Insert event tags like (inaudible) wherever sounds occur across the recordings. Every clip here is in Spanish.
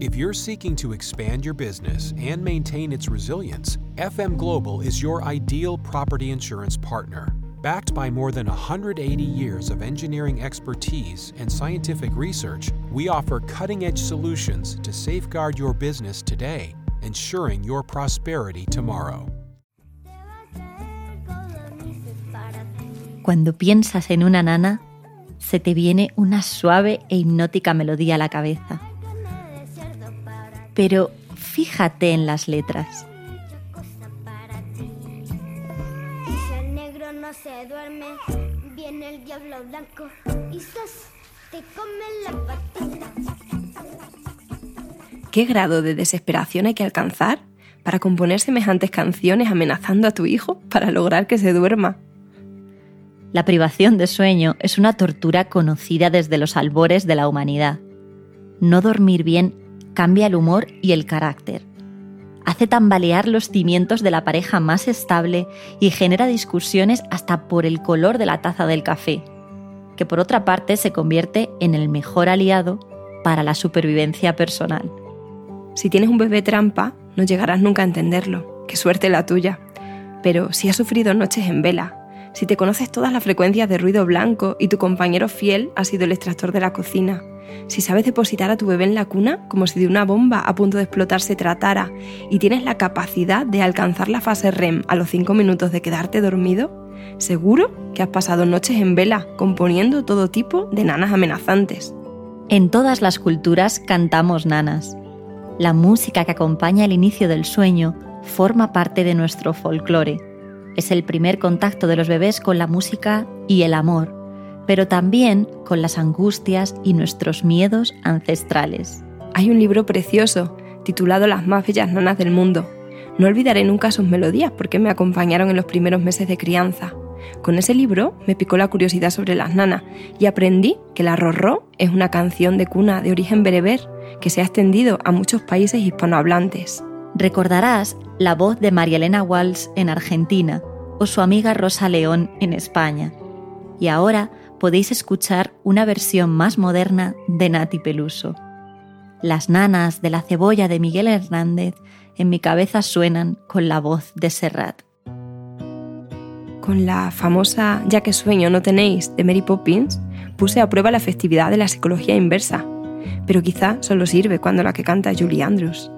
If you're seeking to expand your business and maintain its resilience, FM Global is your ideal property insurance partner. Backed by more than 180 years of engineering expertise and scientific research, we offer cutting edge solutions to safeguard your business today, ensuring your prosperity tomorrow. Cuando piensas en una nana, se te viene una suave e hipnótica melodía a la cabeza. Pero fíjate en las letras. Si el negro no se duerme, viene el diablo blanco y ¡zas! te come la patita. ¿Qué grado de desesperación hay que alcanzar para componer semejantes canciones amenazando a tu hijo para lograr que se duerma? La privación de sueño es una tortura conocida desde los albores de la humanidad. No dormir bien cambia el humor y el carácter. Hace tambalear los cimientos de la pareja más estable y genera discusiones hasta por el color de la taza del café, que por otra parte se convierte en el mejor aliado para la supervivencia personal. Si tienes un bebé trampa, no llegarás nunca a entenderlo. Qué suerte la tuya. Pero si has sufrido noches en vela, si te conoces todas las frecuencias de ruido blanco y tu compañero fiel ha sido el extractor de la cocina, si sabes depositar a tu bebé en la cuna como si de una bomba a punto de explotar se tratara y tienes la capacidad de alcanzar la fase REM a los 5 minutos de quedarte dormido, seguro que has pasado noches en vela componiendo todo tipo de nanas amenazantes. En todas las culturas cantamos nanas. La música que acompaña el inicio del sueño forma parte de nuestro folclore. Es el primer contacto de los bebés con la música y el amor, pero también con las angustias y nuestros miedos ancestrales. Hay un libro precioso titulado Las más bellas nanas del mundo. No olvidaré nunca sus melodías porque me acompañaron en los primeros meses de crianza. Con ese libro me picó la curiosidad sobre las nanas y aprendí que la rorró es una canción de cuna de origen bereber que se ha extendido a muchos países hispanohablantes. Recordarás la voz de María Elena Walsh en Argentina o su amiga Rosa León en España. Y ahora podéis escuchar una versión más moderna de Nati Peluso. Las nanas de la cebolla de Miguel Hernández en mi cabeza suenan con la voz de Serrat. Con la famosa Ya que sueño no tenéis de Mary Poppins, puse a prueba la efectividad de la psicología inversa, pero quizá solo sirve cuando la que canta es Julie Andrews.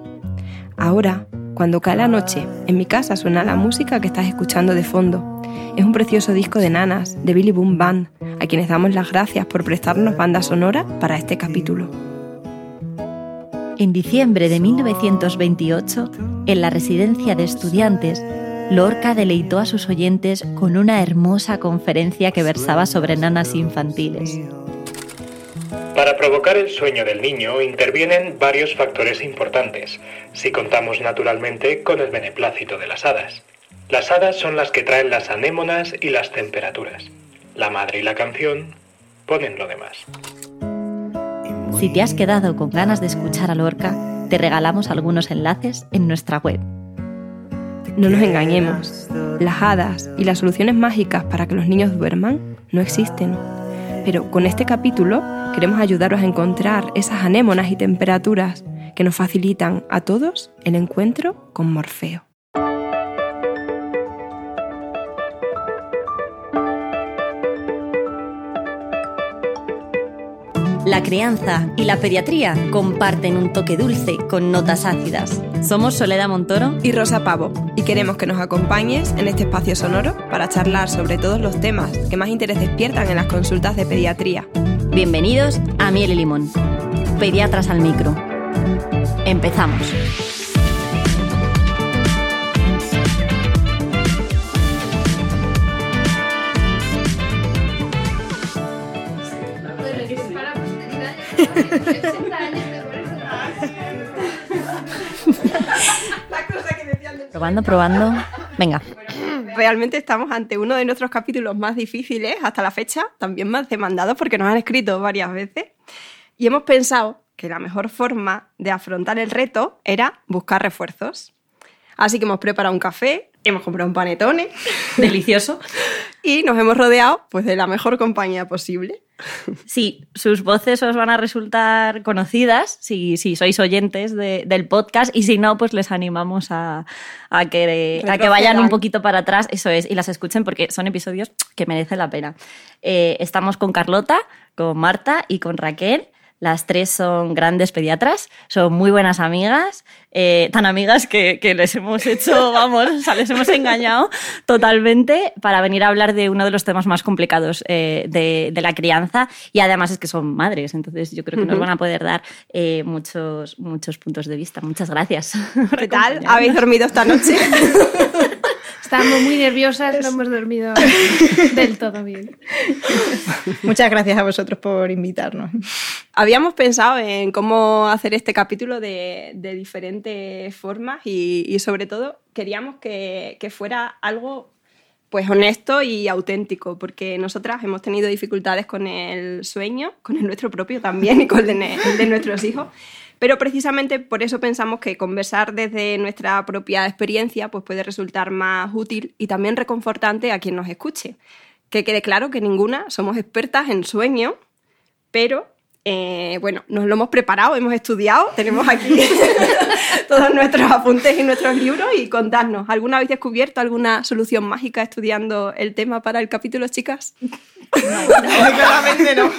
Ahora, cuando cae la noche, en mi casa suena la música que estás escuchando de fondo. Es un precioso disco de nanas, de Billy Boom Band, a quienes damos las gracias por prestarnos banda sonora para este capítulo. En diciembre de 1928, en la residencia de estudiantes, Lorca deleitó a sus oyentes con una hermosa conferencia que versaba sobre nanas infantiles. Para provocar el sueño del niño intervienen varios factores importantes, si contamos naturalmente con el beneplácito de las hadas. Las hadas son las que traen las anémonas y las temperaturas. La madre y la canción ponen lo demás. Si te has quedado con ganas de escuchar a Lorca, te regalamos algunos enlaces en nuestra web. No nos engañemos, las hadas y las soluciones mágicas para que los niños duerman no existen. Pero con este capítulo queremos ayudaros a encontrar esas anémonas y temperaturas que nos facilitan a todos el encuentro con Morfeo. La crianza y la pediatría comparten un toque dulce con notas ácidas. Somos Soledad Montoro y Rosa Pavo, y queremos que nos acompañes en este espacio sonoro para charlar sobre todos los temas que más interés despiertan en las consultas de pediatría. Bienvenidos a Miel y Limón. Pediatras al micro. Empezamos. Probando, probando. Venga. Realmente estamos ante uno de nuestros capítulos más difíciles hasta la fecha, también más demandados porque nos han escrito varias veces. Y hemos pensado que la mejor forma de afrontar el reto era buscar refuerzos. Así que hemos preparado un café, hemos comprado un panetone. Delicioso. (laughs) y nos hemos rodeado pues, de la mejor compañía posible. Sí, sus voces os van a resultar conocidas si, si sois oyentes del podcast y si no, pues les animamos a, que, que vayan un poquito para atrás, eso es, y las escuchen porque son episodios que merecen la pena. Eh, estamos con Carlota, con Marta y con Raquel. Las tres son grandes pediatras, son muy buenas amigas, eh, tan amigas que, les hemos hecho, (laughs) vamos, o sea, les hemos engañado totalmente para venir a hablar de uno de los temas más complicados eh, de, la crianza y además es que son madres, entonces yo creo que nos van a poder dar eh, muchos, muchos puntos de vista. Muchas gracias. ¿Qué tal? ¿Habéis dormido esta noche? (laughs) Estamos muy nerviosas, no hemos dormido (laughs) del todo bien. Muchas gracias a vosotros por invitarnos. Habíamos pensado en cómo hacer este capítulo de, diferentes formas y, sobre todo queríamos que, fuera algo pues honesto y auténtico, porque nosotras hemos tenido dificultades con el sueño, con el nuestro propio también y con el de nuestros hijos. Pero precisamente por eso pensamos que conversar desde nuestra propia experiencia pues puede resultar más útil y también reconfortante a quien nos escuche. Que quede claro que ninguna somos expertas en sueño, pero eh, bueno, nos lo hemos preparado, hemos estudiado, tenemos aquí (laughs) todos nuestros apuntes y nuestros libros y contadnos, ¿alguna habéis descubierto alguna solución mágica estudiando el tema para el capítulo, chicas? (laughs) claramente no.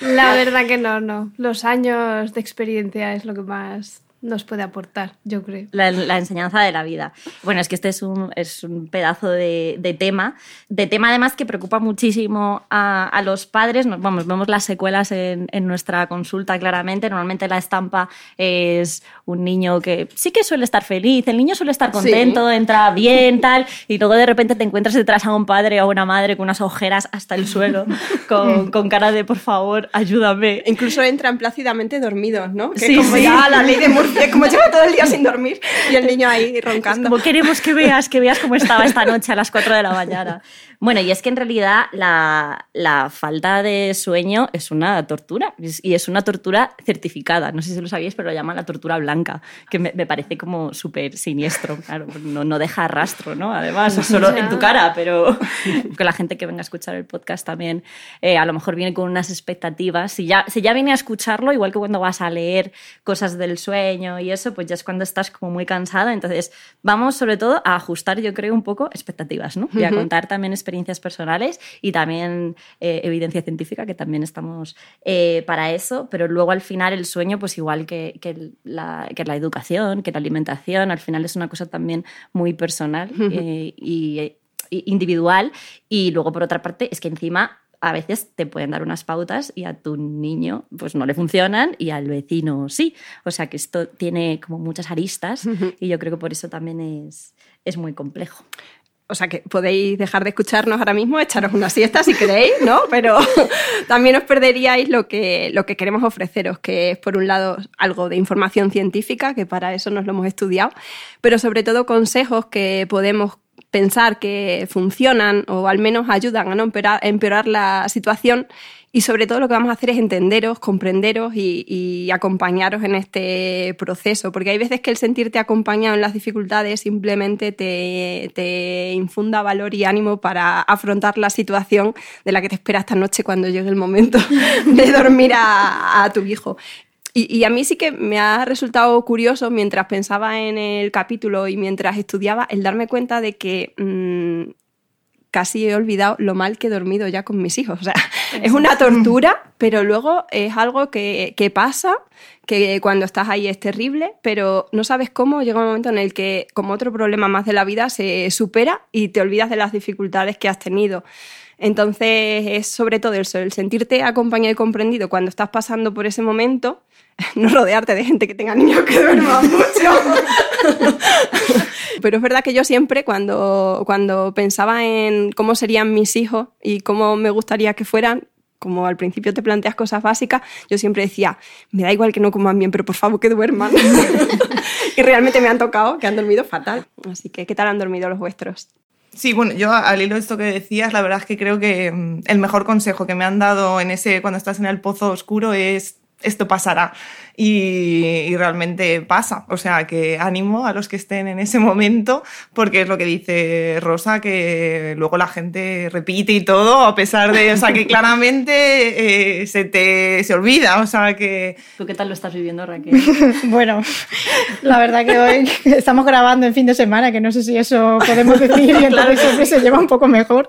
La verdad que no, no. Los años de experiencia es lo que más nos puede aportar, yo creo. La, enseñanza de la vida. Bueno, es que este es un, es un pedazo de, de, tema, de tema además que preocupa muchísimo a, a los padres. Nos, vamos, vemos las secuelas en, en, nuestra consulta claramente. Normalmente la estampa es un niño que sí que suele estar feliz, el niño suele estar contento, entra bien, tal, y luego de repente te encuentras detrás a un padre o una madre con unas ojeras hasta el suelo, (laughs) con, con cara de por favor, ayúdame. Incluso entran plácidamente dormidos, ¿no? Que sí, como ya la ley de Murphy (laughs) como lleva todo el día sin dormir y el niño ahí roncando. Como queremos que veas, que veas cómo estaba esta noche a las 4 de la mañana. Bueno, y es que en realidad la, la, falta de sueño es una tortura y es una tortura certificada. No sé si lo sabíais, pero lo llaman la tortura blanca, que me, me parece como súper siniestro. Claro, no, no, deja rastro, ¿no? Además, (laughs) solo en tu cara, pero (laughs) que la gente que venga a escuchar el podcast también eh, a lo mejor viene con unas expectativas. Si ya, si ya viene a escucharlo, igual que cuando vas a leer cosas del sueño y eso, pues ya es cuando estás como muy cansada. Entonces, vamos sobre todo a ajustar, yo creo, un poco expectativas, ¿no? Y a contar también experiencias personales y también eh, evidencia científica, que también estamos eh, para eso, pero luego al final el sueño, pues igual que, que, la, que, la, educación, que la alimentación, al final es una cosa también muy personal eh, y, individual. Y luego, por otra parte, es que encima a veces te pueden dar unas pautas y a tu niño pues no le funcionan y al vecino sí. O sea que esto tiene como muchas aristas y yo creo que por eso también es, es muy complejo. O sea que podéis dejar de escucharnos ahora mismo, echaros una siesta si queréis, ¿no? Pero (laughs) también os perderíais lo que, lo que queremos ofreceros, que es por un lado algo de información científica, que para eso nos lo hemos estudiado, pero sobre todo consejos que podemos pensar que funcionan o al menos ayudan a no empeorar la situación y sobre todo lo que vamos a hacer es entenderos, comprenderos y, acompañaros en este proceso, porque hay veces que el sentirte acompañado en las dificultades simplemente te, infunda valor y ánimo para afrontar la situación de la que te espera esta noche cuando llegue el momento (laughs) de dormir a, tu hijo. Y, a mí sí que me ha resultado curioso mientras pensaba en el capítulo y mientras estudiaba el darme cuenta de que mm, casi he olvidado lo mal que he dormido ya con mis hijos. O sea, (laughs) es una tortura, pero luego es algo que, pasa, que cuando estás ahí es terrible, pero no sabes cómo llega un momento en el que, como otro problema más de la vida, se supera y te olvidas de las dificultades que has tenido. Entonces es sobre todo eso, el sentirte acompañado y comprendido cuando estás pasando por ese momento, (laughs) no rodearte de gente que tenga niños que duerman (laughs) mucho. (laughs) Pero es verdad que yo siempre, cuando, cuando pensaba en cómo serían mis hijos y cómo me gustaría que fueran, como al principio te planteas cosas básicas, yo siempre decía, me da igual que no coman bien, pero por favor que duerman. y realmente me han tocado, que han dormido fatal. Así que, ¿qué tal han dormido los vuestros? Sí, bueno, yo al hilo de esto que decías, la verdad es que creo que mm, el mejor consejo que me han dado en ese cuando estás en el pozo oscuro es esto pasará. Y, realmente pasa. O sea, que ánimo a los que estén en ese momento, porque es lo que dice Rosa, que luego la gente repite y todo, a pesar de, o sea, que claramente eh, se te se olvida, o sea, que... ¿Tú qué tal lo estás viviendo, Raquel? (laughs) bueno, la verdad que hoy estamos grabando en fin de semana, que no sé si eso podemos decir, y (laughs) entonces siempre se lleva un poco mejor.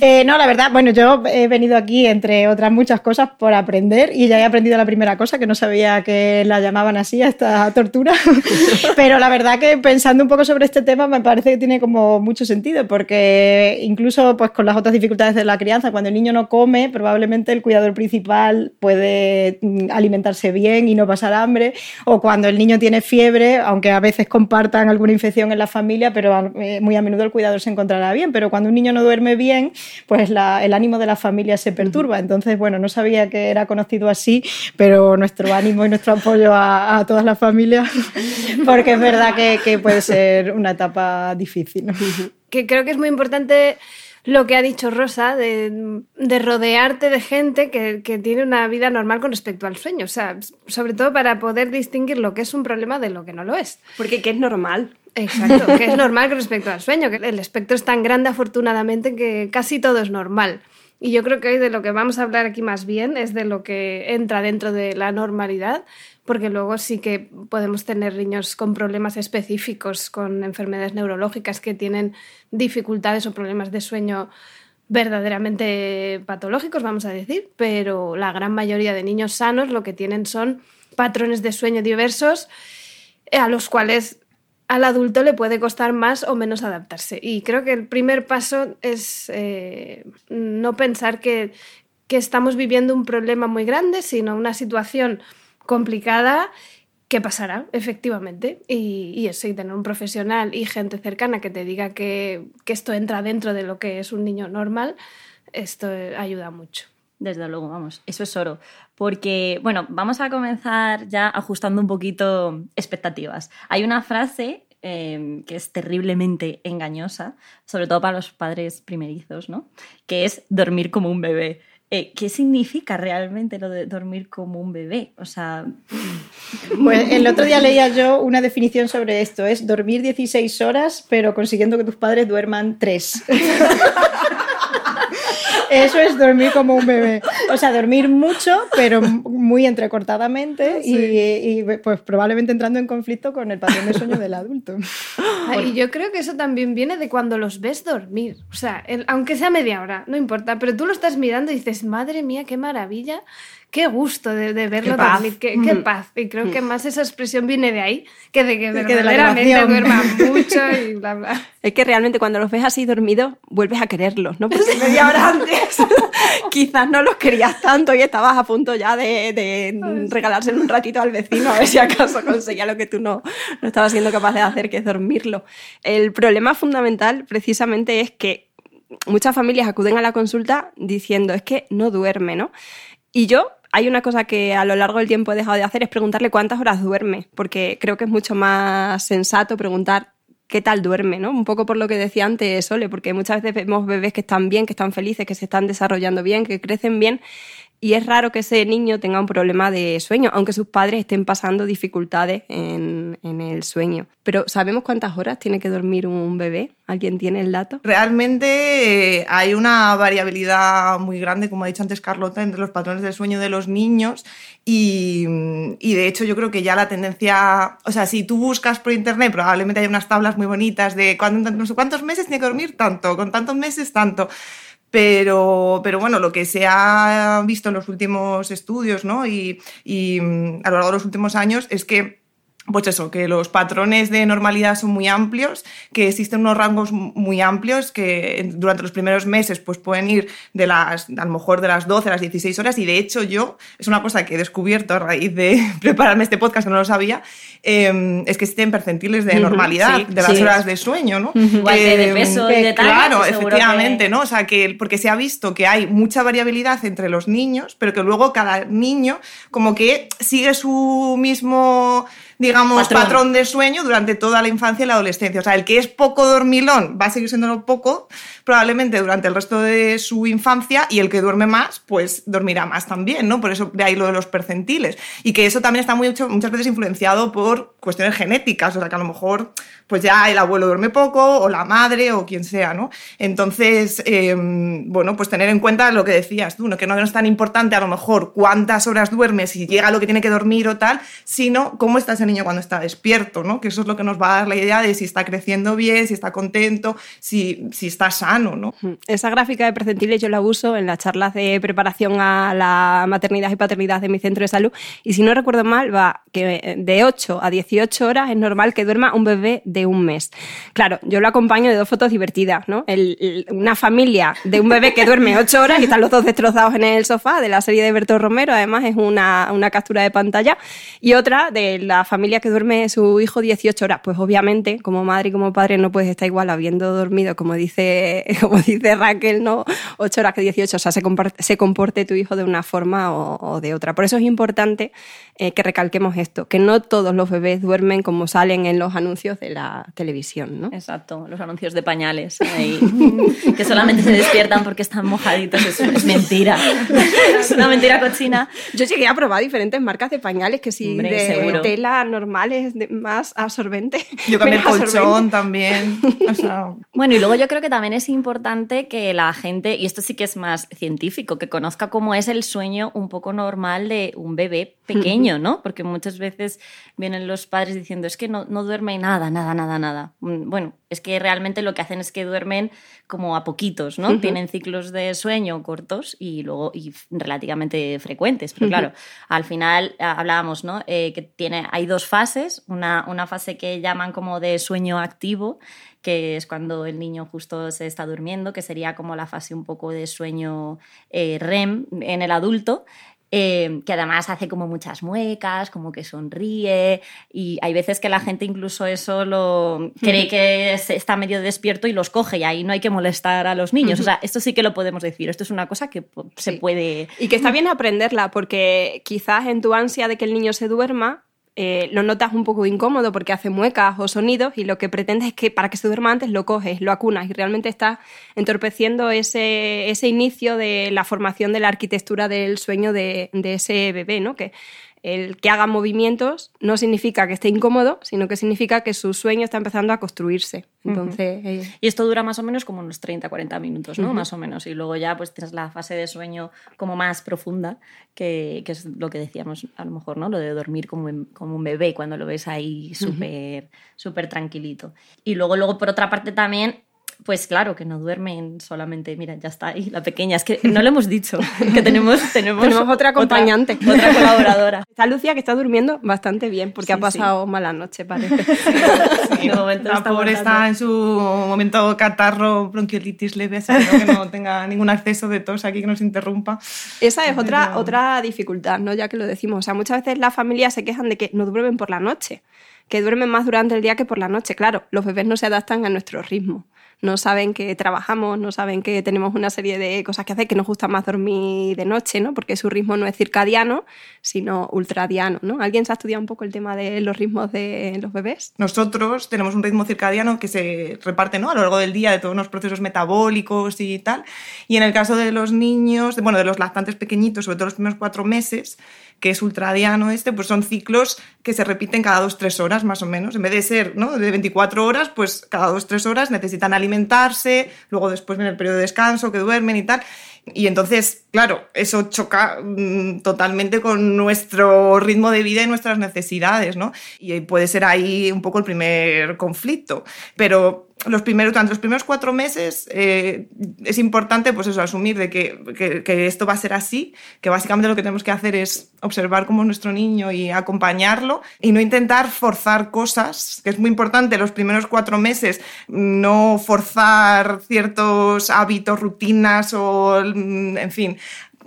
Eh, no, la verdad, bueno, yo he venido aquí, entre otras muchas cosas, por aprender y ya he aprendido la primera cosa, que no sabía que la llamaban así a esta tortura. (laughs) Pero la verdad que pensando un poco sobre este tema me parece que tiene como mucho sentido, porque incluso pues con las otras dificultades de la crianza, cuando el niño no come, probablemente el cuidador principal puede mm, alimentarse bien y no pasar hambre, o cuando el niño tiene fiebre, aunque a veces compartan alguna infección en la familia, pero eh, muy a menudo el cuidador se encontrará bien. Pero cuando un niño no duerme bien, pues el ánimo de la familia se perturba. Entonces, bueno, no sabía que era conocido así, pero nuestro ánimo y nuestro apoyo a, todas las familias, (laughs) porque es verdad que, puede ser una etapa difícil. Que creo que es muy importante lo que ha dicho Rosa, de, rodearte de gente que, que, tiene una vida normal con respecto al sueño. O sea, sobre todo para poder distinguir lo que es un problema de lo que no lo es. Porque que es normal. Exacto, que es (laughs) normal con respecto al sueño, que el espectro es tan grande afortunadamente que casi todo es normal. Y yo creo que hoy de lo que vamos a hablar aquí más bien es de lo que entra dentro de la normalidad, porque luego sí que podemos tener niños con problemas específicos, con enfermedades neurológicas que tienen dificultades o problemas de sueño verdaderamente patológicos, vamos a decir, pero la gran mayoría de niños sanos lo que tienen son patrones de sueño diversos a los cuales al adulto le puede costar más o menos adaptarse. Y creo que el primer paso es eh, no pensar que, estamos viviendo un problema muy grande, sino una situación complicada que pasará, efectivamente. Y, y eso, y tener un profesional y gente cercana que te diga que, que esto entra dentro de lo que es un niño normal, esto ayuda mucho. Desde luego, vamos, eso es oro. Porque, bueno, vamos a comenzar ya ajustando un poquito expectativas. Hay una frase em, que es terriblemente engañosa, sobre todo para los padres primerizos, ¿no? Que es dormir como un bebé. Eh, ¿Qué significa realmente lo de dormir como un bebé? O sea... (laughs) Pues el otro día leía yo una definición sobre esto. Es dormir 16 horas, pero consiguiendo que tus padres duerman 3. (laughs) Eso es dormir como un bebé. O sea, dormir mucho, pero muy entrecortadamente y, pues probablemente entrando en conflicto con el patrón de sueño del adulto. Y yo creo que eso también viene de cuando los ves dormir. O sea, aunque sea media hora, no importa, pero tú lo estás mirando y dices, madre mía, qué maravilla qué gusto de, verlo qué dormir, qué, mm. paz. Y creo que más esa expresión viene de ahí que de que verdaderamente duerma mucho y (laughs) bla, bla. Es que realmente cuando los ves así dormidos, vuelves a quererlos, ¿no? Porque (laughs) media hora antes (laughs) quizás no los querías tanto y estabas a punto ya de, de regalárselo un ratito al vecino a ver si acaso conseguía lo que tú no, no estabas siendo capaz de hacer, que es dormirlo. El problema fundamental precisamente es que muchas familias acuden a la consulta diciendo es que no duerme, ¿no? Y yo hay una cosa que a lo largo del tiempo he dejado de hacer, es preguntarle cuántas horas duerme, porque creo que es mucho más sensato preguntar qué tal duerme, ¿no? Un poco por lo que decía antes Sole, porque muchas veces vemos bebés que están bien, que están felices, que se están desarrollando bien, que crecen bien, y es raro que ese niño tenga un problema de sueño, aunque sus padres estén pasando dificultades en, el sueño. Pero ¿sabemos cuántas horas tiene que dormir un bebé? ¿Alguien tiene el dato? Realmente eh, hay una variabilidad muy grande, como ha dicho antes Carlota, entre los patrones del sueño de los niños y, de hecho yo creo que ya la tendencia, o sea, si tú buscas por internet probablemente hay unas tablas muy bonitas de cuántos meses tiene que dormir tanto, con tantos meses tanto. Pero, pero bueno, lo que se ha visto en los últimos estudios ¿no? y, y mm, a lo largo de los últimos años es que pues eso, que los patrones de normalidad son muy amplios, que existen unos rangos muy amplios que durante los primeros meses pues pueden ir de las, a lo mejor de las 12 a las 16 horas y de hecho yo, es una cosa que he descubierto a raíz de (laughs) prepararme este podcast que no lo sabía, em, es que existen percentiles de normalidad de las horas de sueño, ¿no? Igual de em, peso y de Claro, efectivamente, ¿no? O sea, que porque se ha visto que hay mucha variabilidad entre los niños, pero que luego cada niño como que sigue su mismo digamos, patrón. de sueño durante toda la infancia y la adolescencia. O sea, el que es poco dormilón va a seguir siendo poco, probablemente durante el resto de su infancia, y el que duerme más, pues dormirá más también, ¿no? Por eso de ahí lo de los percentiles. Y que eso también está mucho, muchas veces influenciado por cuestiones genéticas, o sea, que a lo mejor pues ya el abuelo duerme poco, o la madre, o quien sea, ¿no? Entonces, em, bueno, pues tener en cuenta lo que decías tú, ¿no? que no es tan importante a lo mejor cuántas horas duermes y llega lo que tiene que dormir o tal, sino cómo está ese niño cuando está despierto, ¿no? Que eso es lo que nos va a dar la idea de si está creciendo bien, si está contento, si, si está sano, ¿no? Esa gráfica de percentiles yo la uso en las charlas de preparación a la maternidad y paternidad de mi centro de salud y si no recuerdo mal va que de 8 a 18 horas es normal que duerma un bebé de un mes. Claro, yo lo acompaño de dos fotos divertidas, ¿no? una familia de un bebé que duerme 8 horas y están los dos destrozados en el sofá de la serie de Berto Romero, además es una, una captura de pantalla, y otra de la familia que duerme su hijo 18 horas. Pues obviamente, como madre y como padre no puedes estar igual habiendo dormido, como dice, (laughs) como dice Raquel, ¿no? 8 horas que 18, o sea, se comporte, se comporte tu hijo de una forma o, de otra. Por eso es importante eh, que recalquemos esto, que no todos los bebés duermen como salen en los anuncios de la televisión, ¿no? Exacto, los anuncios de pañales, (laughs) que solamente se despiertan porque están mojaditos, es, mentira, (laughs) es una mentira cochina. Yo llegué a probar diferentes marcas de pañales, que si de tela normales, más absorbente. Yo (laughs) cambié colchón también. (laughs) Bueno, y luego yo creo que también es importante que la gente, y esto sí que es más científico, que conozca cómo es el sueño un poco normal de un bebé pequeño, (laughs) ¿no? Porque muchas veces vienen los padres diciendo, es que no, no duerme nada, nada, nada nada, mm, Bueno, es que realmente lo que hacen es que duermen como a poquitos, ¿no? Tienen ciclos de sueño cortos y luego y relativamente frecuentes. Pero claro, al final ah, hablábamos, ¿no? Eh, que tiene, hay dos fases, una, una fase que llaman como de sueño activo, que es cuando el niño justo se está durmiendo, que sería como la fase un poco de sueño eh, REM en el adulto, Em, que además hace como muchas muecas, como que sonríe y hay veces que la gente incluso eso lo (laughs) cree que está medio despierto y los coge y ahí no hay que molestar a los niños. O sea, esto sí que lo podemos decir, esto es una cosa que se puede... Y que está bien aprenderla porque quizás en tu ansia de que el niño se duerma, eh, lo notas un poco incómodo porque hace muecas o sonidos y lo que pretendes es que para que se duerma antes lo coges, lo acunas y realmente estás entorpeciendo ese, ese inicio de la formación de la arquitectura del sueño de, de ese bebé, ¿no? Que el que haga movimientos no significa que esté incómodo, sino que significa que su sueño está empezando a construirse. Entonces, eh, Y esto dura más o menos como unos 30-40 minutos, ¿no? Más o menos. Y luego ya pues tienes la fase de sueño como más profunda, que, que es lo que decíamos a lo mejor, ¿no? Lo de dormir como, como un bebé cuando lo ves ahí súper súper tranquilito. Y luego, luego, por otra parte también pues claro, que no duermen solamente, mira, ya está ahí la pequeña. Es que no le hemos dicho que tenemos, (laughs) tenemos, otra acompañante, otra, colaboradora. Está Lucia que está durmiendo bastante bien porque ha pasado mala noche, parece. (laughs) Sí, (laughs) la pobre está en su momento catarro, bronquiolitis leve, que no tenga ningún acceso de tos aquí que nos interrumpa. Esa es otra, otra dificultad, ¿no? Ya que lo decimos. O sea, muchas veces las familias se quejan de que no duermen por la noche que duermen más durante el día que por la noche. Claro, los bebés no se adaptan a nuestro ritmo no saben que trabajamos, no saben que tenemos una serie de cosas que hacer, que nos gusta más dormir de noche, ¿no? Porque su ritmo no es circadiano, sino ultradiano, ¿no? ¿Alguien se ha estudiado un poco el tema de los ritmos de los bebés? Nosotros tenemos un ritmo circadiano que se reparte, ¿no? A lo largo del día de todos los procesos metabólicos y tal. Y en el caso de los niños, bueno, de los lactantes pequeñitos, sobre todo los primeros cuatro meses, que es ultradiano este, pues son ciclos que se repiten cada dos, tres horas más o menos. En vez de ser ¿no? de 24 horas, pues cada dos, tres horas necesitan alimentarse, luego después viene el periodo de descanso, que duermen y tal. Y entonces, claro, eso choca mm, totalmente con nuestro ritmo de vida y nuestras necesidades, ¿no? Y puede ser ahí un poco el primer conflicto. Pero los primeros, durante los primeros cuatro meses eh, es importante pues eso, asumir de que, que, esto va a ser así, que básicamente lo que tenemos que hacer es observar cómo es nuestro niño y acompañarlo y no intentar forzar cosas, que es muy importante los primeros cuatro meses, no forzar ciertos hábitos, rutinas o, en fin,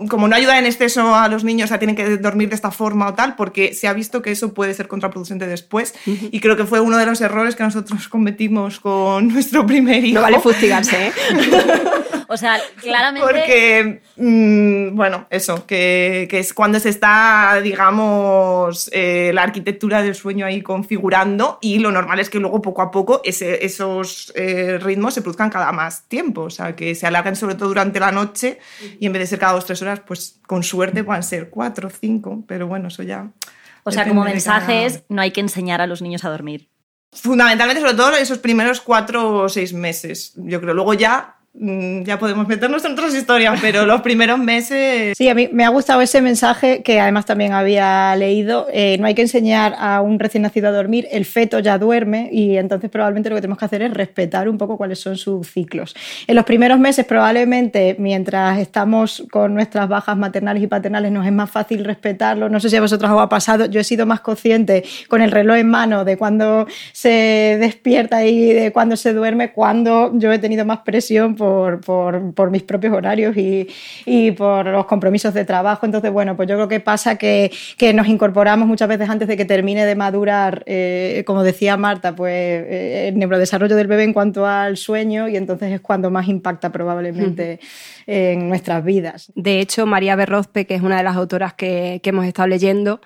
como no ayuda en exceso a los niños a tienen que dormir de esta forma o tal, porque se ha visto que eso puede ser contraproducente después. Y creo que fue uno de los errores que nosotros (laughs) cometimos con nuestro primer hijo. No vale fustigarse, ¿eh? (laughs) O sea, (laughs) claramente. Porque, mm, bueno, eso, que, que es cuando se está, digamos, eh, la arquitectura del sueño ahí configurando y lo normal es que luego poco a poco ese- esos eh, ritmos se produzcan cada más tiempo, o sea, que se alarguen sobre todo durante la noche y en vez de ser cada dos, tres horas, pues con suerte puedan ser cuatro, cinco, pero bueno, eso ya... O sea, como de mensaje cada- no hay que enseñar a los niños a dormir. Fundamentalmente, sobre todo esos primeros cuatro o seis meses, yo creo. Luego ya, ya podemos meternos en otras historias, pero los (laughs) primeros meses... Sí, a mí me ha gustado ese mensaje que además también había leído. Eh, no hay que enseñar a un recién nacido a dormir, el feto ya duerme y entonces probablemente lo que tenemos que hacer es respetar un poco cuáles son sus ciclos. En los primeros meses probablemente mientras estamos con nuestras bajas maternales y paternales nos es más fácil respetarlo. No sé si a vosotros os ha pasado, yo he sido más consciente con el reloj en mano de cuando se despierta y de cuando se duerme, cuando yo he tenido más presión por, por, por mis propios horarios y, y por los compromisos de trabajo. Entonces, bueno, pues yo creo que pasa que, que nos incorporamos muchas veces antes de que termine de madurar, eh, como decía Marta, pues eh, el neurodesarrollo del bebé en cuanto al sueño y entonces es cuando más impacta probablemente en nuestras vidas. De hecho, María Berrozpe, que es una de las autoras que, que hemos estado leyendo,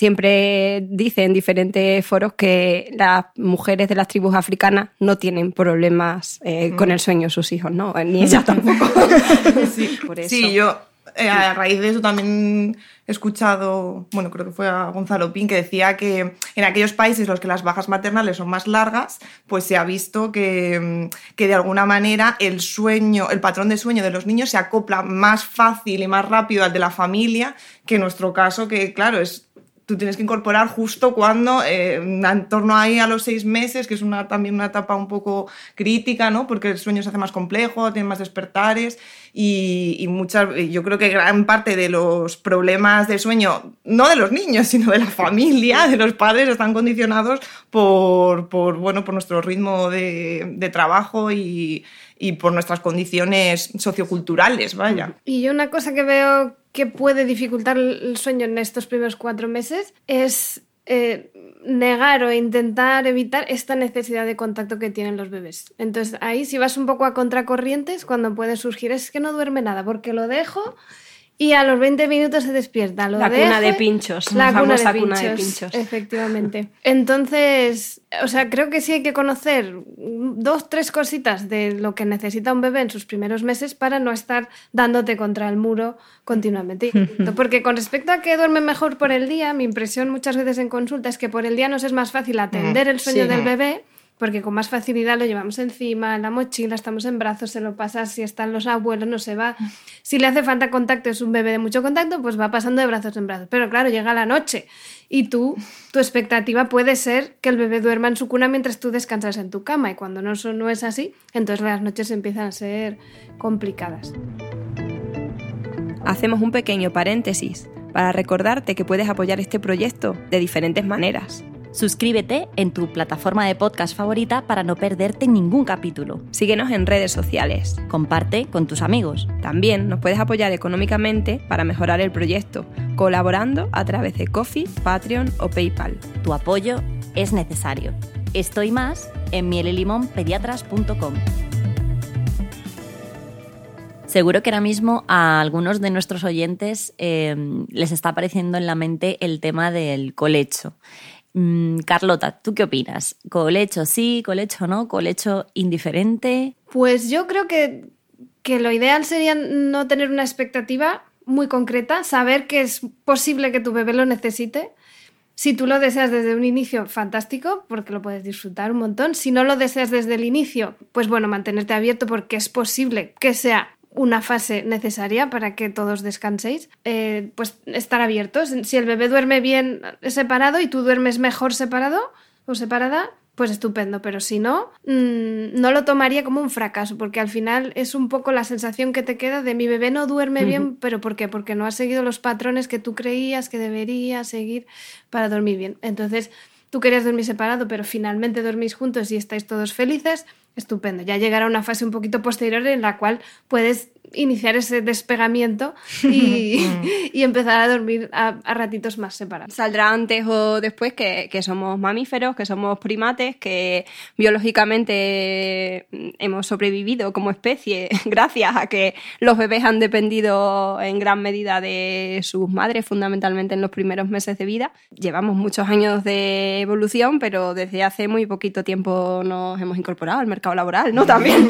siempre dice en diferentes foros que las mujeres de las tribus africanas no tienen problemas eh, con el sueño de sus hijos, ¿no? Ni ellas tampoco. (laughs) Sí, (laughs) Por eso. sí, yo eh, a raíz de eso también he escuchado, bueno, creo que fue a Gonzalo Pin, que decía que en aquellos países en los que las bajas maternales son más largas, pues se ha visto que, mm, que de alguna manera el sueño, el patrón de sueño de los niños se acopla más fácil y más rápido al de la familia que en nuestro caso, que claro, es tú tienes que incorporar justo cuando, eh, en torno ahí a los seis meses, que es también una etapa un poco crítica, ¿no? Porque el sueño se hace más complejo, tiene más despertares y, muchas, yo creo que gran parte de los problemas del sueño, no de los niños, sino de la familia, de los padres, están condicionados por, bueno, por nuestro ritmo de, de trabajo y, y por nuestras condiciones socioculturales, vaya. Y yo una cosa que veo que puede dificultar el sueño en estos primeros cuatro meses es eh, negar o intentar evitar esta necesidad de contacto que tienen los bebés. Entonces ahí si vas un poco a contracorrientes cuando puede surgir es que no duerme nada porque lo dejo y a los 20 minutos se despierta. Lo La cuna de pinchos, La la cuna de, pinchos, cuna de pinchos. Efectivamente. Entonces, o sea, creo que sí hay que conocer dos, tres cositas de lo que necesita un bebé en sus primeros meses para no estar dándote contra el muro continuamente. (laughs) Porque con respecto a que duerme mejor por el día, mi impresión muchas veces en consulta es que por el día nos es más fácil atender el sueño sí. del bebé porque con más facilidad lo llevamos encima, en la mochila, estamos en brazos, se lo pasa, si están los abuelos, no se va. (laughs) Si le hace falta contacto, es un bebé de mucho contacto, pues va pasando de brazos en brazos. Pero claro, llega la noche y tú, tu expectativa puede ser que el bebé duerma en su cuna mientras tú descansas en tu cama y cuando no, no es así, entonces las noches empiezan a ser complicadas. Hacemos un pequeño paréntesis para recordarte que puedes apoyar este proyecto de diferentes maneras. Suscríbete en tu plataforma de podcast favorita para no perderte ningún capítulo. Síguenos en redes sociales. Comparte con tus amigos. También nos puedes apoyar económicamente para mejorar el proyecto, colaborando a través de Coffee, Patreon o PayPal. Tu apoyo es necesario. Estoy más en mielelimonpediatras.com. Seguro que ahora mismo a algunos de nuestros oyentes eh, les está apareciendo en la mente el tema del colecho. Mm, Carlota, ¿tú qué opinas? ¿Colecho sí, colecho no, colecho indiferente? Pues yo creo que, que lo ideal sería no tener una expectativa muy concreta, saber que es posible que tu bebé lo necesite. Si tú lo deseas desde un inicio, fantástico, porque lo puedes disfrutar un montón. Si no lo deseas desde el inicio, pues bueno, mantenerte abierto porque es posible que sea una fase necesaria para que todos descanséis, eh, pues estar abiertos. Si el bebé duerme bien separado y tú duermes mejor separado o separada, pues estupendo, pero si no, mmm, no lo tomaría como un fracaso, porque al final es un poco la sensación que te queda de mi bebé no duerme bien, pero ¿por qué? Porque no ha seguido los patrones que tú creías que debería seguir para dormir bien. Entonces, tú querías dormir separado, pero finalmente dormís juntos y estáis todos felices, estupendo. Ya llegará una fase un poquito posterior en la cual puedes iniciar ese despegamiento y, (laughs) (laughs) y empezar a dormir a, a, ratitos más separados. Saldrá antes o después que, que, somos mamíferos, que somos primates, que biológicamente hemos sobrevivido como especie (laughs) gracias a que los bebés han dependido en gran medida de sus madres, fundamentalmente en los primeros meses de vida. Llevamos muchos años de evolución, pero desde hace muy poquito tiempo nos hemos incorporado al mercado laboral, ¿no? También.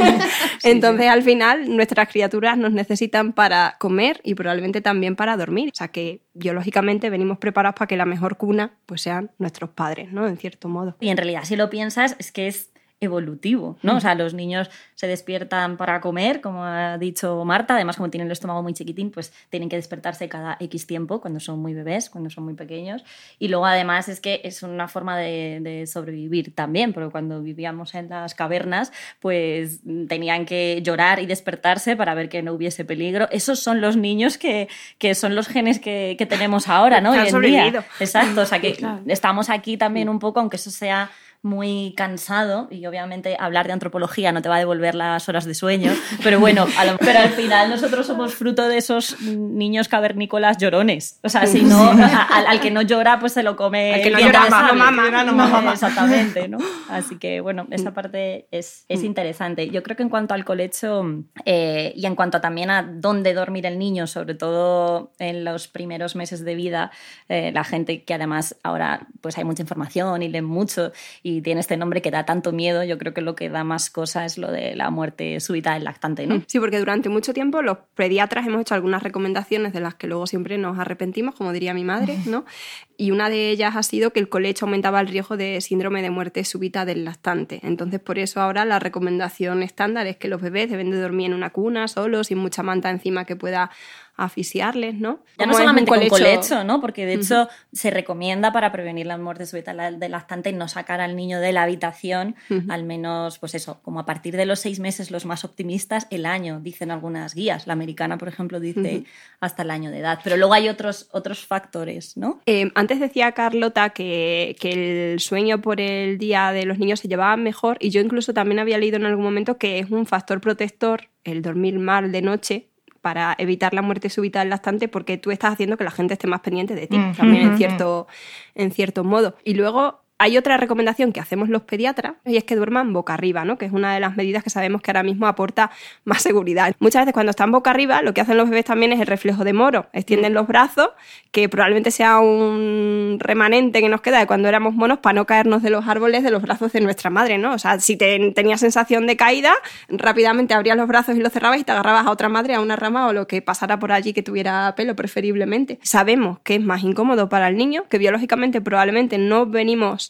Entonces, al final, nuestras criaturas nos necesitan para comer y probablemente también para dormir. O sea que biológicamente venimos preparados para que la mejor cuna pues sean nuestros padres, ¿no? En cierto modo. Y en realidad, si lo piensas, es que es evolutivo, ¿no? O sea, los niños se despiertan para comer, como ha dicho Marta, además como tienen el estómago muy chiquitín, pues tienen que despertarse cada X tiempo cuando son muy bebés, cuando son muy pequeños. Y luego además es que es una forma de, de sobrevivir también, porque cuando vivíamos en las cavernas, pues tenían que llorar y despertarse para ver que no hubiese peligro. Esos son los niños que, que son los genes que, que tenemos ahora, ¿no? (laughs) Hoy en día. Exacto, o sea que (laughs) claro. estamos aquí también un poco, aunque eso sea muy cansado y obviamente hablar de antropología no te va a devolver las horas de sueño, pero bueno, lo, pero al final nosotros somos fruto de esos niños cavernícolas llorones. O sea, si no, al, al, que no llora, pues se lo come. Al que no llora, no mama, no mama. Exactamente, ¿no? Así que bueno, esa parte es, es interesante. Yo creo que en cuanto al colecho eh, y en cuanto también a dónde dormir el niño, sobre todo en los primeros meses de vida, eh, la gente que además ahora pues hay mucha información y leen mucho y tiene este nombre que da tanto miedo, yo creo que lo que da más cosa es lo de la muerte súbita del lactante, ¿no? Sí, porque durante mucho tiempo los pediatras hemos hecho algunas recomendaciones de las que luego siempre nos arrepentimos, como diría mi madre, ¿no? Y una de ellas ha sido que el colecho aumentaba el riesgo de síndrome de muerte súbita del lactante. Entonces, por eso ahora la recomendación estándar es que los bebés deben de dormir en una cuna, solos, sin mucha manta encima que pueda asfixiarles, ¿no? Ya no solamente con colecho, ¿no? Porque de hecho uh -huh. se recomienda para prevenir la muerte súbita del lactante no sacar al niño de la habitación, uh -huh. al menos, pues eso, como a partir de los seis meses los más optimistas, el año, dicen algunas guías. La americana, por ejemplo, dice uh -huh. hasta el año de edad. Pero luego hay otros, otros factores, ¿no? Eh, antes decía Carlota que, que el sueño por el día de los niños se llevaba mejor y yo incluso también había leído en algún momento que es un factor protector el dormir mal de noche para evitar la muerte súbita del lactante porque tú estás haciendo que la gente esté más pendiente de ti, mm. también en cierto, en cierto modo. Y luego hay otra recomendación que hacemos los pediatras y es que duerman boca arriba, ¿no? que es una de las medidas que sabemos que ahora mismo aporta más seguridad. Muchas veces cuando están boca arriba lo que hacen los bebés también es el reflejo de moro. Extienden los brazos, que probablemente sea un remanente que nos queda de cuando éramos monos para no caernos de los árboles de los brazos de nuestra madre. ¿no? O sea, si te, tenías sensación de caída, rápidamente abrías los brazos y los cerrabas y te agarrabas a otra madre, a una rama o lo que pasara por allí que tuviera pelo preferiblemente. Sabemos que es más incómodo para el niño, que biológicamente probablemente no venimos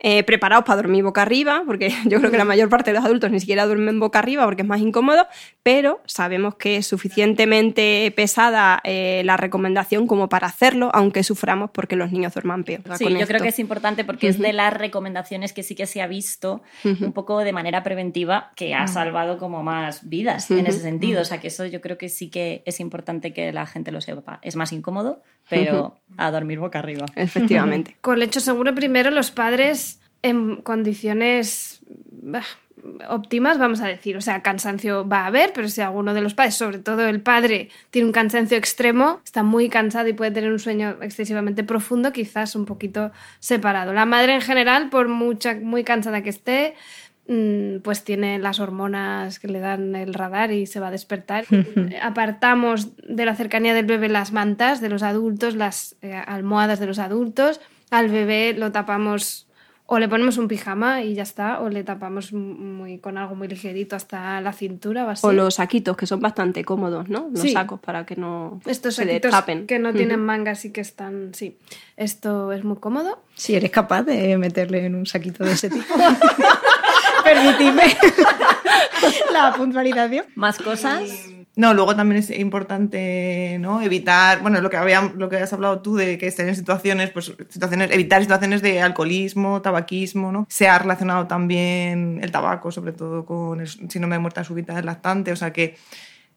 eh, preparados para dormir boca arriba, porque (laughs) yo creo que la mayor parte de los adultos ni siquiera duermen boca arriba porque es más incómodo, pero sabemos que es suficientemente pesada eh, la recomendación como para hacerlo, aunque suframos porque los niños duerman peor. Sí, yo esto. creo que es importante porque uh -huh. es de las recomendaciones que sí que se ha visto uh -huh. un poco de manera preventiva que ha salvado como más vidas en ese sentido. O sea, que eso yo creo que sí que es importante que la gente lo sepa. Es más incómodo, pero a dormir boca arriba. Efectivamente. (laughs) Con lecho seguro, primero los padres en condiciones óptimas, vamos a decir. O sea, cansancio va a haber, pero si alguno de los padres, sobre todo el padre, tiene un cansancio extremo, está muy cansado y puede tener un sueño excesivamente profundo, quizás un poquito separado. La madre en general, por mucha, muy cansada que esté, mm, pues tiene las hormonas que le dan el radar y se va a despertar. (laughs) Apartamos de la cercanía del bebé las mantas de los adultos, las eh, almohadas de los adultos. Al bebé lo tapamos o le ponemos un pijama y ya está, o le tapamos muy, con algo muy ligerito hasta la cintura o así. O los saquitos, que son bastante cómodos, ¿no? Los sí. sacos para que no Estos se saquitos tapen. que no tienen mangas y que están, sí. Esto es muy cómodo. Si eres capaz de meterle en un saquito de ese tipo. (laughs) Permitidme (laughs) la puntualización. ¿Más cosas? No, luego también es importante ¿no? evitar, bueno, lo que, había, lo que has hablado tú de que estén en situaciones, pues situaciones, evitar situaciones de alcoholismo, tabaquismo, ¿no? Se ha relacionado también el tabaco, sobre todo con el síndrome de muerte súbita del lactante, o sea que,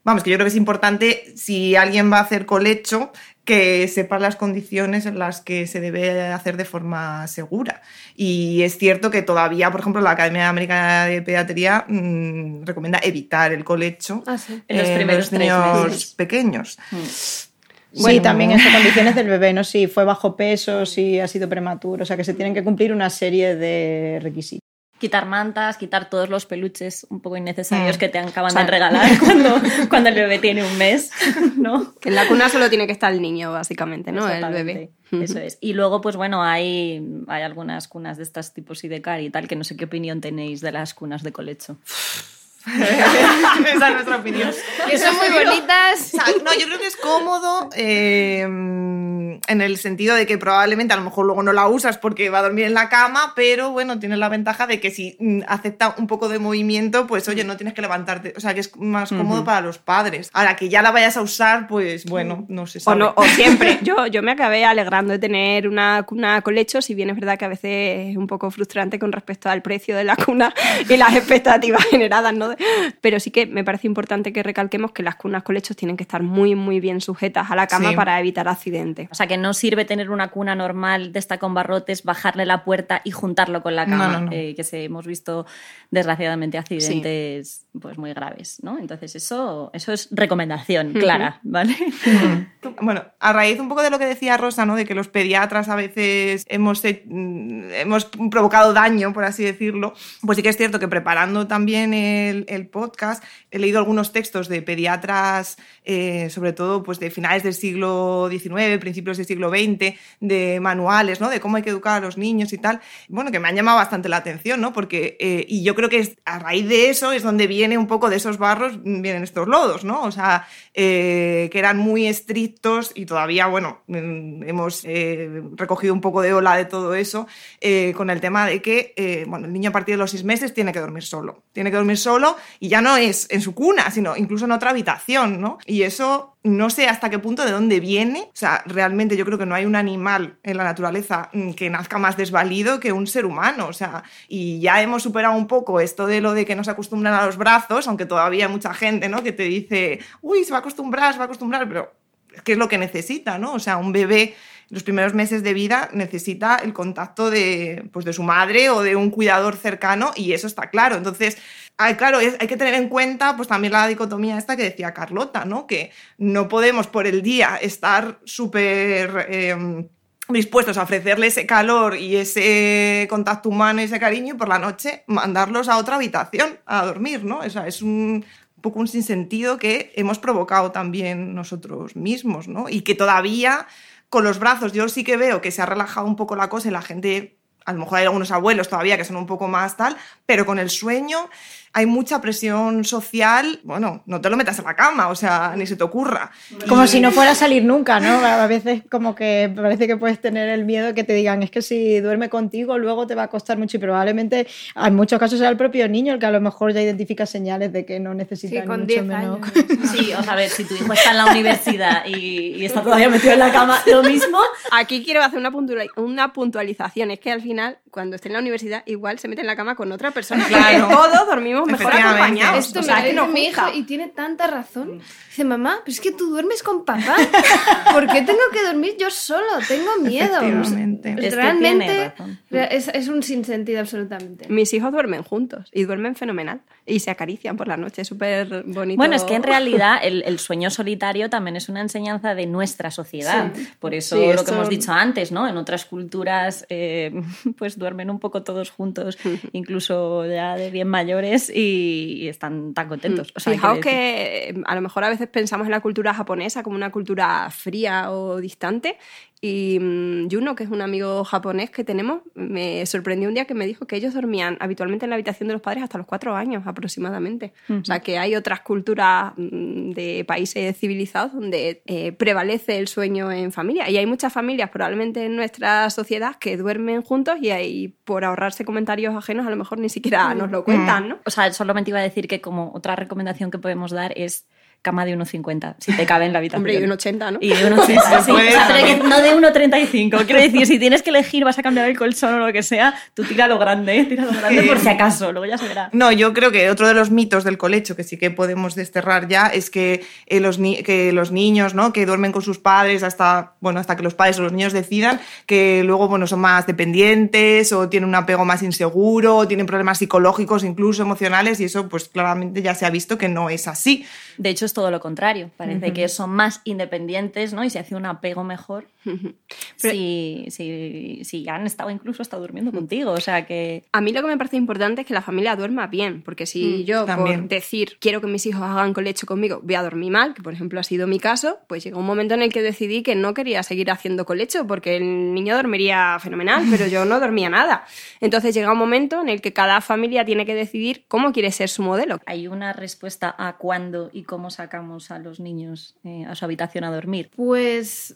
vamos, que yo creo que es importante, si alguien va a hacer colecho, que sepa las condiciones en las que se debe hacer de forma segura. Y es cierto que todavía, por ejemplo, la Academia Americana de Pediatría mmm, recomienda evitar el colecho Ah, sí. En los en primeros tres niños meses. pequeños. sí, Bueno, también en condiciones del bebé, ¿no? Si fue bajo peso, si ha sido prematuro, o sea que se tienen que cumplir una serie de requisitos. Quitar mantas, quitar todos los peluches un poco innecesarios Mm. que te acaban O sea, de regalar (laughs) cuando, cuando el bebé tiene un mes, (laughs) ¿no? Que en la cuna solo tiene que estar el niño, básicamente, ¿no? El bebé. Eso es. Y luego, pues bueno, hay, hay algunas cunas de estas tipos Sidecar y tal, que no sé qué opinión tenéis de las cunas de colecho. Esa es nuestra opinión. Que son muy bonitas. O sea, no, yo creo que es cómodo eh, en el sentido de que probablemente a lo mejor luego no la usas porque va a dormir en la cama, pero bueno, tienes la ventaja de que si mm, acepta un poco de movimiento, pues oye, no tienes que levantarte. O sea, que es más cómodo para los padres. Ahora que ya la vayas a usar, pues bueno, no se O, no, o siempre. Yo, yo me acabé alegrando de tener una cuna colecho, si bien es verdad que a veces es un poco frustrante con respecto al precio de la cuna y las expectativas (laughs) generadas, ¿no? (laughs) Pero sí que me parece importante que recalquemos que las cunas colechos tienen que estar muy, muy bien sujetas a la cama Sí. para evitar accidentes. O sea, que no sirve tener una cuna normal de esta con barrotes, bajarle la puerta y juntarlo con la cama, No, no, no. eh, que se, hemos visto desgraciadamente accidentes pues muy graves, ¿no? Entonces eso, eso es recomendación clara, ¿vale? Bueno, a raíz un poco de lo que decía Rosa, ¿no? De que los pediatras a veces hemos, he- mm, hemos provocado daño, por así decirlo, pues sí que es cierto que preparando también el, el podcast he leído algunos textos de pediatras, eh, sobre todo pues de finales del siglo XIX, principios del siglo XX, de manuales, ¿no? De cómo hay que educar a los niños y tal. Bueno, que me han llamado bastante la atención, ¿no? Porque, eh, y yo creo que a raíz de eso es donde viene un poco de esos barros, vienen estos lodos, ¿no? O sea, eh, que eran muy estrictos y todavía, bueno, mm, hemos recogido un poco de ola de todo eso con el tema de que, bueno, el niño a partir de los seis meses tiene que dormir solo. Tiene que dormir solo y ya no es en su cuna, sino incluso en otra habitación, ¿no? Y eso no sé hasta qué punto de dónde viene. O sea, realmente yo creo que no hay un animal en la naturaleza mm, que nazca más desvalido que un ser humano. O sea, y ya hemos superado un poco esto de lo de que nos acostumbran a los brazos, aunque todavía hay mucha gente, ¿no? Que te dice, uy, se va a acostumbrar, se va a acostumbrar, pero ¿qué es lo que necesita, no? O sea, un bebé los primeros meses de vida necesita el contacto de, pues, de su madre o de un cuidador cercano y eso está claro. Entonces, ah, claro, hay que tener en cuenta pues también la dicotomía esta que decía Carlota, ¿no? Que no podemos por el día estar súper... eh, dispuestos a ofrecerle ese calor y ese contacto humano y ese cariño y por la noche mandarlos a otra habitación a dormir, ¿no? O sea, es un poco un sinsentido que hemos provocado también nosotros mismos, ¿no? Y que todavía con los brazos yo sí que veo que se ha relajado un poco la cosa y la gente, a lo mejor hay algunos abuelos todavía que son un poco más tal, pero con el sueño hay mucha presión social, bueno, no te lo metas en la cama, o sea, ni se te ocurra. Como Y- si no fuera a salir nunca, ¿no? A veces como que parece que puedes tener el miedo de que te digan, es que si duerme contigo luego te va a costar mucho y probablemente en muchos casos sea el propio niño el que a lo mejor ya identifica señales de que no necesita Sí, con mucho 10 menos. años. (laughs) Sí, o sea, a ver, si tu hijo está en la universidad y, y está todavía metido en la cama, lo mismo. Aquí quiero hacer una puntualización. Es que al final, cuando esté en la universidad, igual se mete en la cama con otra persona. Claro. (laughs) Todos dormimos mejor acompañados. Esto o me sea, que nos mi hijo y tiene tanta razón. Dice, mamá, pero es que tú duermes con papá. (laughs) ¿Por qué tengo que dormir yo solo? Tengo miedo. Efectivamente. Es que Realmente es, es un sinsentido absolutamente. Mis hijos duermen juntos y duermen fenomenal. Y se acarician por la noche, súper bonito. Bueno, es que en realidad el, el sueño solitario también es una enseñanza de nuestra sociedad. Por eso Sí, lo esto- que hemos dicho antes, ¿no? En otras culturas eh, (laughs) pues duermen un poco todos juntos, (laughs) incluso ya de bien mayores y, y están tan contentos. O sea, Fijaos que eh, a lo mejor a veces pensamos en la cultura japonesa como una cultura fría o distante. Y mm, Juno, que es un amigo japonés que tenemos, me sorprendió un día que me dijo que ellos dormían habitualmente en la habitación de los padres hasta los cuatro años aproximadamente. O sea, que hay otras culturas mm, de países civilizados donde eh, prevalece el sueño en familia. Y hay muchas familias, probablemente en nuestra sociedad, que duermen juntos y ahí, por ahorrarse comentarios ajenos, a lo mejor ni siquiera nos lo cuentan, ¿no? O sea, solamente iba a decir que como otra recomendación que podemos dar es cama de 1,50, si te cabe en la habitación. Hombre, y un 80, ¿no? Y de 1,80, (laughs) sí. puede, O sea, pero también. que no de 1,35. Quiero decir, si tienes que elegir, vas a cambiar el colchón o lo que sea, tú tira lo grande, ¿eh? tira lo grande por si acaso, luego ya se verá. No, yo creo que otro de los mitos del colecho que sí que podemos desterrar ya es que, eh, los, ni- que los niños, ¿no? Que duermen con sus padres hasta, bueno, hasta que los padres o los niños decidan, que luego, bueno, son más dependientes o tienen un apego más inseguro o tienen problemas psicológicos, incluso emocionales, y eso, pues claramente ya se ha visto que no es así. De hecho, es todo lo contrario. Parece que son más independientes, ¿no? Y se hace un apego mejor si, si, si han estado incluso hasta durmiendo contigo. O sea que. A mí lo que me parece importante es que la familia duerma bien, porque si Mm, yo también. por decir quiero que mis hijos hagan colecho conmigo, voy a dormir mal, que por ejemplo ha sido mi caso, pues llegó un momento en el que decidí que no quería seguir haciendo colecho porque el niño dormiría fenomenal, pero yo no dormía nada. Entonces llega un momento en el que cada familia tiene que decidir cómo quiere ser su modelo. Hay una respuesta a cuándo y cómo sacamos a los niños eh, a su habitación a dormir. Pues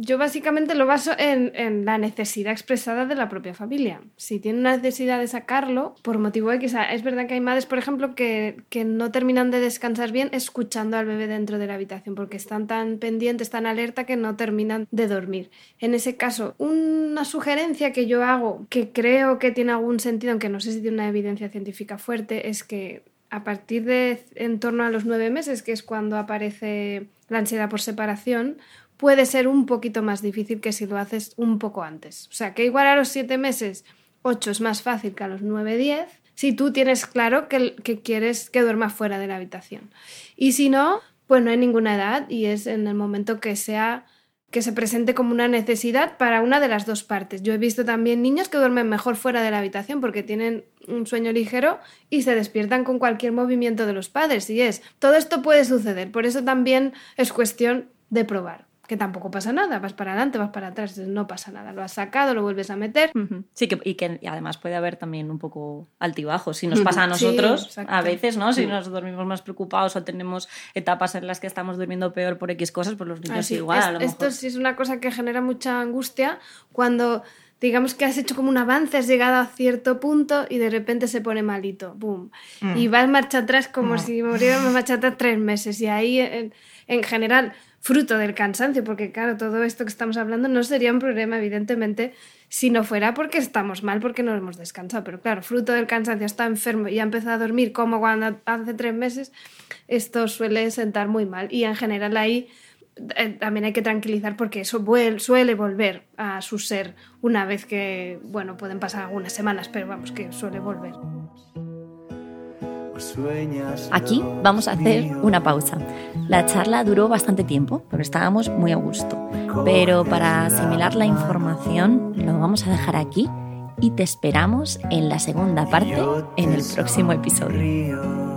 yo básicamente lo baso en, en la necesidad expresada de la propia familia. Si tiene una necesidad de sacarlo, por motivo X, es verdad que hay madres, por ejemplo, que, que no terminan de descansar bien escuchando al bebé dentro de la habitación, porque están tan pendientes, tan alerta, que no terminan de dormir. En ese caso, una sugerencia que yo hago, que creo que tiene algún sentido, aunque no sé si tiene una evidencia científica fuerte, es que a partir de en torno a los nueve meses, que es cuando aparece la ansiedad por separación, puede ser un poquito más difícil que si lo haces un poco antes. O sea, que igual a los siete meses, ocho es más fácil que a los nueve, diez, si tú tienes claro que, que quieres que duerma fuera de la habitación. Y si no, pues no hay ninguna edad y es en el momento que sea que se presente como una necesidad para una de las dos partes. Yo he visto también niños que duermen mejor fuera de la habitación porque tienen un sueño ligero y se despiertan con cualquier movimiento de los padres. Y es, todo esto puede suceder, por eso también es cuestión de probar. Que tampoco pasa nada, vas para adelante, vas para atrás, no pasa nada. Lo has sacado, lo vuelves a meter. Sí, que, y que y además puede haber también un poco altibajos. Si nos pasa a Sí, nosotros, exacto. a veces, ¿no? Si nos dormimos más preocupados o tenemos etapas en las que estamos durmiendo peor por X cosas, pues los niños Así, igual. es- a lo esto mejor. sí es una cosa que genera mucha angustia cuando digamos que has hecho como un avance, has llegado a cierto punto y de repente se pone malito, boom. Y vas marcha atrás como si muriéramos marcha atrás tres meses. Y ahí, en, en general, fruto del cansancio, porque claro, todo esto que estamos hablando no sería un problema, evidentemente, si no fuera porque estamos mal, porque no hemos descansado. Pero claro, fruto del cansancio, está enfermo y ha empezado a dormir como cuando hace tres meses, esto suele sentar muy mal. Y en general ahí eh, también hay que tranquilizar porque eso suele volver a su ser una vez que, bueno, pueden pasar algunas semanas, pero vamos, que suele volver. Aquí vamos a hacer una pausa. La charla duró bastante tiempo porque estábamos muy a gusto, pero para asimilar la información lo vamos a dejar aquí y te esperamos en la segunda parte en el próximo episodio.